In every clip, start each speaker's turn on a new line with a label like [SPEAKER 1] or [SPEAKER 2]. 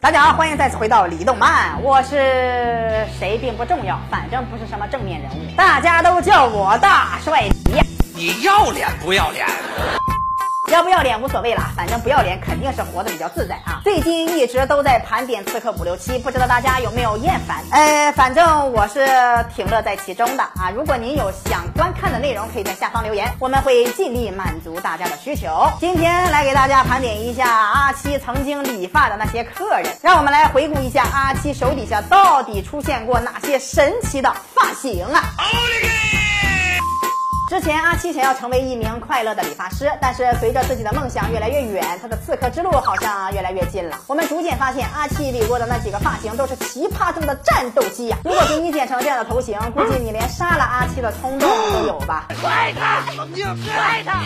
[SPEAKER 1] 大家好，欢迎再次回到李动漫，我是谁并不重要，反正不是什么正面人物，大家都叫我大帅。
[SPEAKER 2] 你要脸不要脸？
[SPEAKER 1] 要不要脸无所谓啦，反正不要脸肯定是活得比较自在啊。最近一直都在盘点《刺客五六七》，不知道大家有没有厌烦？呃，反正我是挺乐在其中的啊。如果您有想观看的内容，可以在下方留言，我们会尽力满足大家的需求。今天来给大家盘点一下阿七曾经理发的那些客人，让我们来回顾一下阿七手底下到底出现过哪些神奇的发型啊！奥利给之前阿七想要成为一名快乐的理发师，但是随着自己的梦想越来越远，他的刺客之路好像越来越近了。我们逐渐发现，阿七理过的那几个发型都是奇葩中的战斗机呀！如果给你剪成这样的头型，估计你连杀了阿七的冲动都有吧？
[SPEAKER 2] 踹他！踹他！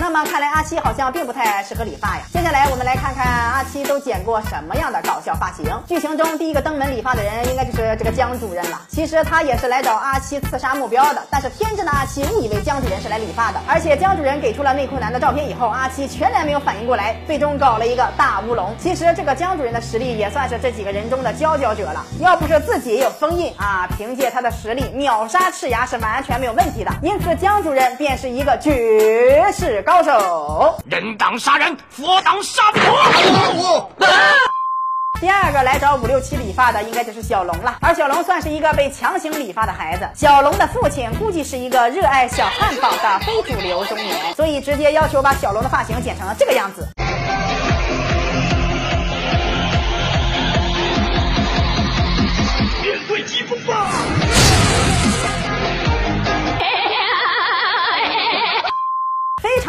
[SPEAKER 1] 那么看来阿七好像并不太适合理发呀。接下来我们来看看阿七都剪过什么样的搞笑发型。剧情中第一个登门理发的人应该就是这个江主任了。其实他也是来找阿七刺杀目标的，但是天真的阿七误以为江主任是来理发的，而且江主任给出了内裤男的照片以后，阿七全然没有反应过来，最终搞了一个大乌龙。其实这个江主任的实力也算是这几个人中的佼佼者了，要不是自己有封印啊，凭借他的实力秒杀赤牙是完全没有问题的。因此江主任便是一个绝世高高。手，
[SPEAKER 2] 人挡杀人，佛挡杀佛。
[SPEAKER 1] 第二个来找五六七理发的，应该就是小龙了。而小龙算是一个被强行理发的孩子。小龙的父亲估计是一个热爱小汉堡的非主流中年，所以直接要求把小龙的发型剪成了这个样子。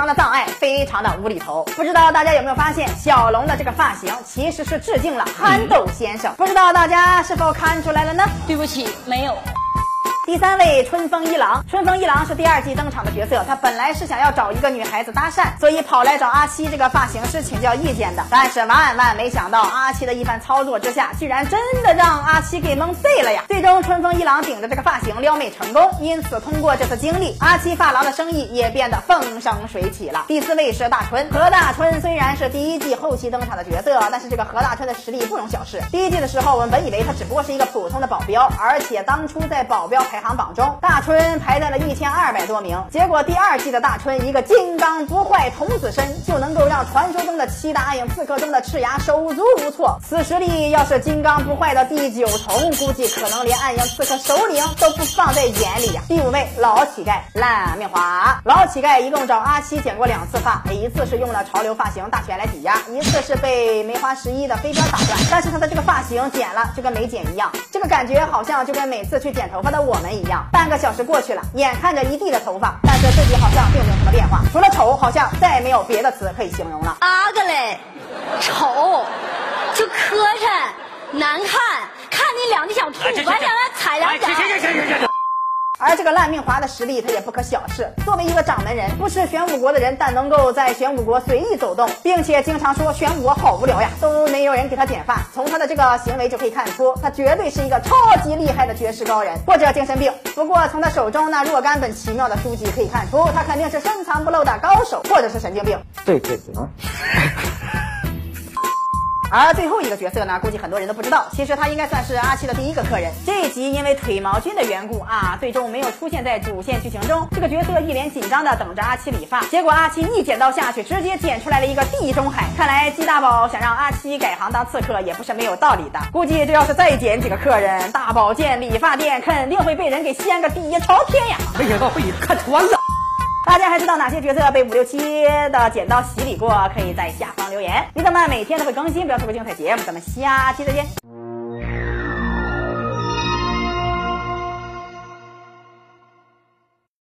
[SPEAKER 1] 常的障碍，非常的无厘头。不知道大家有没有发现，小龙的这个发型其实是致敬了憨豆先生。不知道大家是否看出来了呢？
[SPEAKER 3] 对不起，没有。
[SPEAKER 1] 第三位春风一郎，春风一郎是第二季登场的角色。他本来是想要找一个女孩子搭讪，所以跑来找阿七这个发型师请教意见的。但是万万没想到，阿七的一番操作之下，居然真的让阿七给蒙废了呀！最终，春风一郎顶着这个发型撩妹成功。因此，通过这次经历，阿七发廊的生意也变得风生水起了。第四位是大春，何大春虽然是第一季后期登场的角色，但是这个何大春的实力不容小视。第一季的时候，我们本以为他只不过是一个普通的保镖，而且当初在保镖排。排行榜中，大春排在了一千二百多名。结果第二季的大春，一个金刚不坏童子身，就能够让传说中的七大暗影刺客中的赤牙手足无措。此实力要是金刚不坏的第九重，估计可能连暗影刺客首领都不放在眼里呀。第五位老乞丐烂命华，老乞丐一共找阿七剪过两次发，一次是用了潮流发型大全来抵押，一次是被梅花十一的飞镖打断。但是他的这个发型剪了就跟没剪一样，这个感觉好像就跟每次去剪头发的我们。一样，半个小时过去了，眼看着一地的头发，但是自己好像并没有什么变化，除了丑，好像再也没有别的词可以形容了。
[SPEAKER 3] 阿个嘞，丑，就磕碜，难看，看你两就想吐，完想让踩两脚。
[SPEAKER 2] 行行行行行。
[SPEAKER 1] 而这个烂命华的实力，他也不可小视。作为一个掌门人，不是玄武国的人，但能够在玄武国随意走动，并且经常说玄武国好无聊呀，都没有人给他剪发。从他的这个行为就可以看出，他绝对是一个超级厉害的绝世高人或者精神病。不过从他手中那若干本奇妙的书籍可以看出，他肯定是深藏不露的高手或者是神经病。
[SPEAKER 4] 对对对。
[SPEAKER 1] 而最后一个角色呢，估计很多人都不知道，其实他应该算是阿七的第一个客人。这一集因为腿毛君的缘故啊，最终没有出现在主线剧情中。这个角色一脸紧张的等着阿七理发，结果阿七一剪刀下去，直接剪出来了一个地中海。看来鸡大宝想让阿七改行当刺客也不是没有道理的。估计这要是再剪几个客人，大保健理发店肯定会被人给掀个底朝天呀！
[SPEAKER 4] 没想到被你看穿了。
[SPEAKER 1] 大家还知道哪些角色被五六七的剪刀洗礼过？可以在下方留言。李德曼每天都会更新，不要错过精彩节目。咱们下期再见。